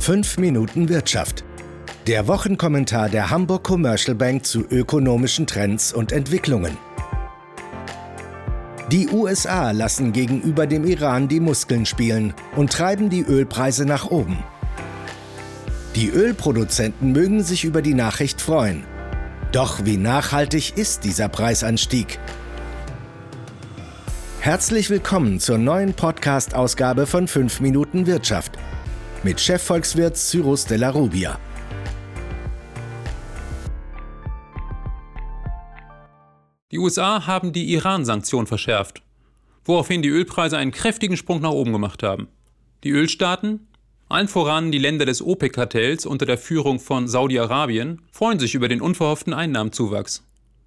5 Minuten Wirtschaft. Der Wochenkommentar der Hamburg Commercial Bank zu ökonomischen Trends und Entwicklungen. Die USA lassen gegenüber dem Iran die Muskeln spielen und treiben die Ölpreise nach oben. Die Ölproduzenten mögen sich über die Nachricht freuen. Doch wie nachhaltig ist dieser Preisanstieg? Herzlich willkommen zur neuen Podcast-Ausgabe von 5 Minuten Wirtschaft mit Chefvolkswirt Cyrus de la Rubia. Die USA haben die Iran-Sanktionen verschärft, woraufhin die Ölpreise einen kräftigen Sprung nach oben gemacht haben. Die Ölstaaten, allen voran die Länder des OPEC-Kartells unter der Führung von Saudi-Arabien, freuen sich über den unverhofften Einnahmenzuwachs.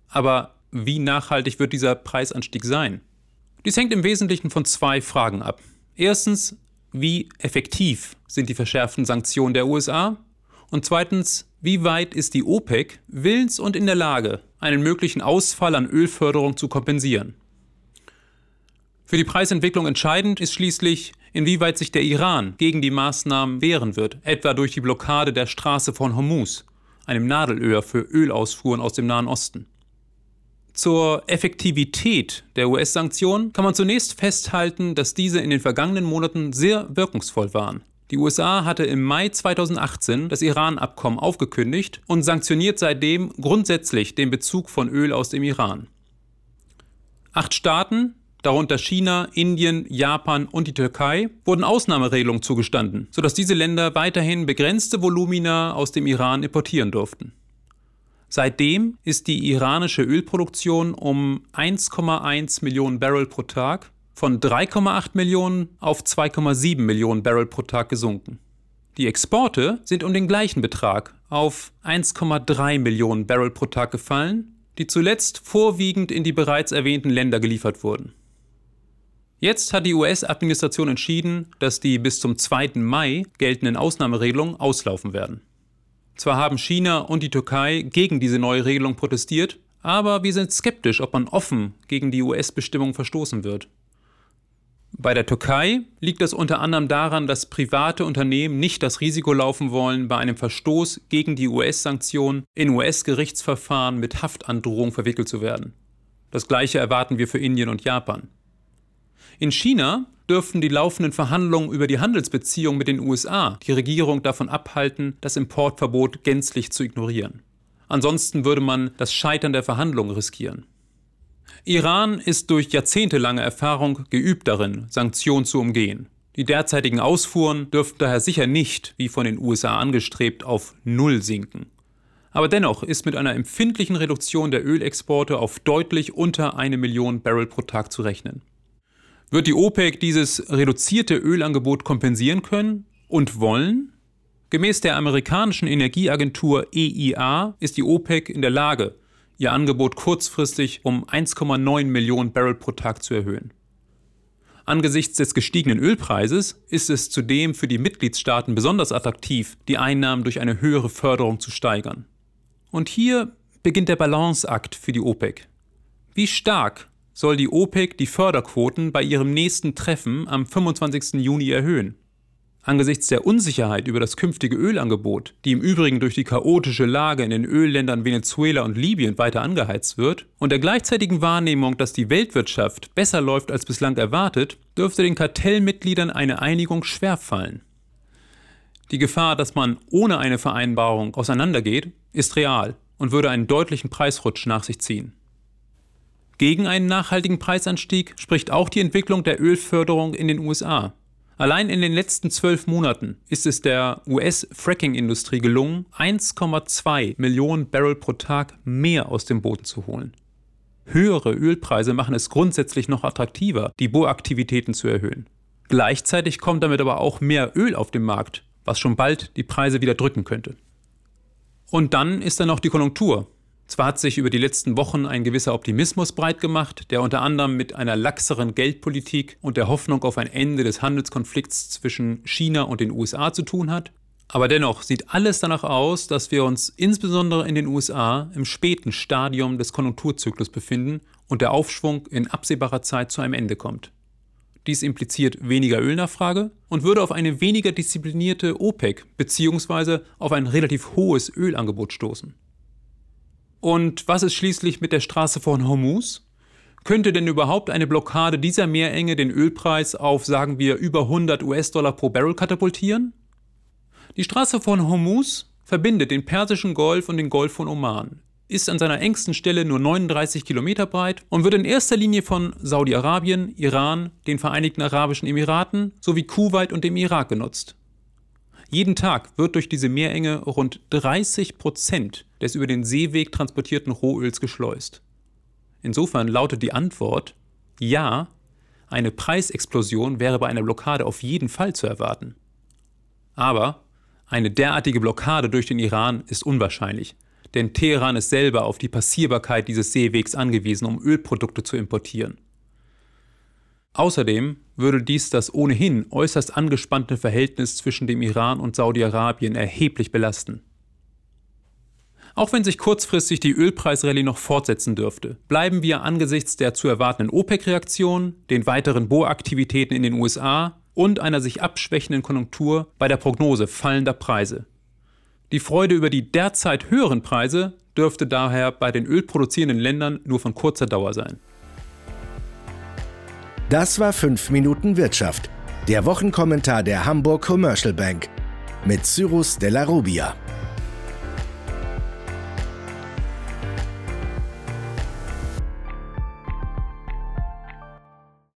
Aber wie nachhaltig wird dieser Preisanstieg sein? Dies hängt im Wesentlichen von zwei Fragen ab. Erstens, wie effektiv sind die verschärften Sanktionen der USA? Und zweitens, wie weit ist die OPEC willens und in der Lage, einen möglichen Ausfall an Ölförderung zu kompensieren? Für die Preisentwicklung entscheidend ist schließlich, inwieweit sich der Iran gegen die Maßnahmen wehren wird, etwa durch die Blockade der Straße von Hormuz, einem Nadelöhr für Ölausfuhren aus dem Nahen Osten. Zur Effektivität der US-Sanktionen kann man zunächst festhalten, dass diese in den vergangenen Monaten sehr wirkungsvoll waren. Die USA hatte im Mai 2018 das Iran-Abkommen aufgekündigt und sanktioniert seitdem grundsätzlich den Bezug von Öl aus dem Iran. Acht Staaten, darunter China, Indien, Japan und die Türkei, wurden Ausnahmeregelungen zugestanden, sodass diese Länder weiterhin begrenzte Volumina aus dem Iran importieren durften. Seitdem ist die iranische Ölproduktion um 1,1 Millionen Barrel pro Tag von 3,8 Millionen auf 2,7 Millionen Barrel pro Tag gesunken. Die Exporte sind um den gleichen Betrag auf 1,3 Millionen Barrel pro Tag gefallen, die zuletzt vorwiegend in die bereits erwähnten Länder geliefert wurden. Jetzt hat die US-Administration entschieden, dass die bis zum 2. Mai geltenden Ausnahmeregelungen auslaufen werden. Zwar haben China und die Türkei gegen diese neue Regelung protestiert, aber wir sind skeptisch, ob man offen gegen die US-Bestimmung verstoßen wird. Bei der Türkei liegt das unter anderem daran, dass private Unternehmen nicht das Risiko laufen wollen, bei einem Verstoß gegen die US-Sanktionen in US-Gerichtsverfahren mit Haftandrohung verwickelt zu werden. Das gleiche erwarten wir für Indien und Japan. In China dürften die laufenden Verhandlungen über die Handelsbeziehungen mit den USA die Regierung davon abhalten, das Importverbot gänzlich zu ignorieren. Ansonsten würde man das Scheitern der Verhandlungen riskieren. Iran ist durch jahrzehntelange Erfahrung geübt darin, Sanktionen zu umgehen. Die derzeitigen Ausfuhren dürften daher sicher nicht, wie von den USA angestrebt, auf Null sinken. Aber dennoch ist mit einer empfindlichen Reduktion der Ölexporte auf deutlich unter eine Million Barrel pro Tag zu rechnen. Wird die OPEC dieses reduzierte Ölangebot kompensieren können und wollen? Gemäß der amerikanischen Energieagentur EIA ist die OPEC in der Lage, ihr Angebot kurzfristig um 1,9 Millionen Barrel pro Tag zu erhöhen. Angesichts des gestiegenen Ölpreises ist es zudem für die Mitgliedstaaten besonders attraktiv, die Einnahmen durch eine höhere Förderung zu steigern. Und hier beginnt der Balanceakt für die OPEC. Wie stark soll die OPEC die Förderquoten bei ihrem nächsten Treffen am 25. Juni erhöhen. Angesichts der Unsicherheit über das künftige Ölangebot, die im Übrigen durch die chaotische Lage in den Ölländern Venezuela und Libyen weiter angeheizt wird, und der gleichzeitigen Wahrnehmung, dass die Weltwirtschaft besser läuft als bislang erwartet, dürfte den Kartellmitgliedern eine Einigung schwerfallen. Die Gefahr, dass man ohne eine Vereinbarung auseinandergeht, ist real und würde einen deutlichen Preisrutsch nach sich ziehen. Gegen einen nachhaltigen Preisanstieg spricht auch die Entwicklung der Ölförderung in den USA. Allein in den letzten zwölf Monaten ist es der US-Fracking-Industrie gelungen, 1,2 Millionen Barrel pro Tag mehr aus dem Boden zu holen. Höhere Ölpreise machen es grundsätzlich noch attraktiver, die Bohraktivitäten zu erhöhen. Gleichzeitig kommt damit aber auch mehr Öl auf den Markt, was schon bald die Preise wieder drücken könnte. Und dann ist da noch die Konjunktur. Zwar hat sich über die letzten Wochen ein gewisser Optimismus breit gemacht, der unter anderem mit einer laxeren Geldpolitik und der Hoffnung auf ein Ende des Handelskonflikts zwischen China und den USA zu tun hat. Aber dennoch sieht alles danach aus, dass wir uns insbesondere in den USA im späten Stadium des Konjunkturzyklus befinden und der Aufschwung in absehbarer Zeit zu einem Ende kommt. Dies impliziert weniger Ölnachfrage und würde auf eine weniger disziplinierte OPEC bzw. auf ein relativ hohes Ölangebot stoßen. Und was ist schließlich mit der Straße von Hormuz? Könnte denn überhaupt eine Blockade dieser Meerenge den Ölpreis auf, sagen wir, über 100 US-Dollar pro Barrel katapultieren? Die Straße von Hormuz verbindet den Persischen Golf und den Golf von Oman, ist an seiner engsten Stelle nur 39 Kilometer breit und wird in erster Linie von Saudi-Arabien, Iran, den Vereinigten Arabischen Emiraten sowie Kuwait und dem Irak genutzt. Jeden Tag wird durch diese Meerenge rund 30 Prozent des über den Seeweg transportierten Rohöls geschleust. Insofern lautet die Antwort ja, eine Preisexplosion wäre bei einer Blockade auf jeden Fall zu erwarten. Aber eine derartige Blockade durch den Iran ist unwahrscheinlich, denn Teheran ist selber auf die Passierbarkeit dieses Seewegs angewiesen, um Ölprodukte zu importieren. Außerdem würde dies das ohnehin äußerst angespannte Verhältnis zwischen dem Iran und Saudi-Arabien erheblich belasten. Auch wenn sich kurzfristig die Ölpreisrallye noch fortsetzen dürfte, bleiben wir angesichts der zu erwartenden OPEC-Reaktion, den weiteren Bohraktivitäten in den USA und einer sich abschwächenden Konjunktur bei der Prognose fallender Preise. Die Freude über die derzeit höheren Preise dürfte daher bei den ölproduzierenden Ländern nur von kurzer Dauer sein. Das war 5 Minuten Wirtschaft, der Wochenkommentar der Hamburg Commercial Bank mit Cyrus Della Rubia.